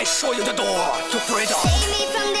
I show you the door to freedom. Take me from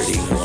integrity.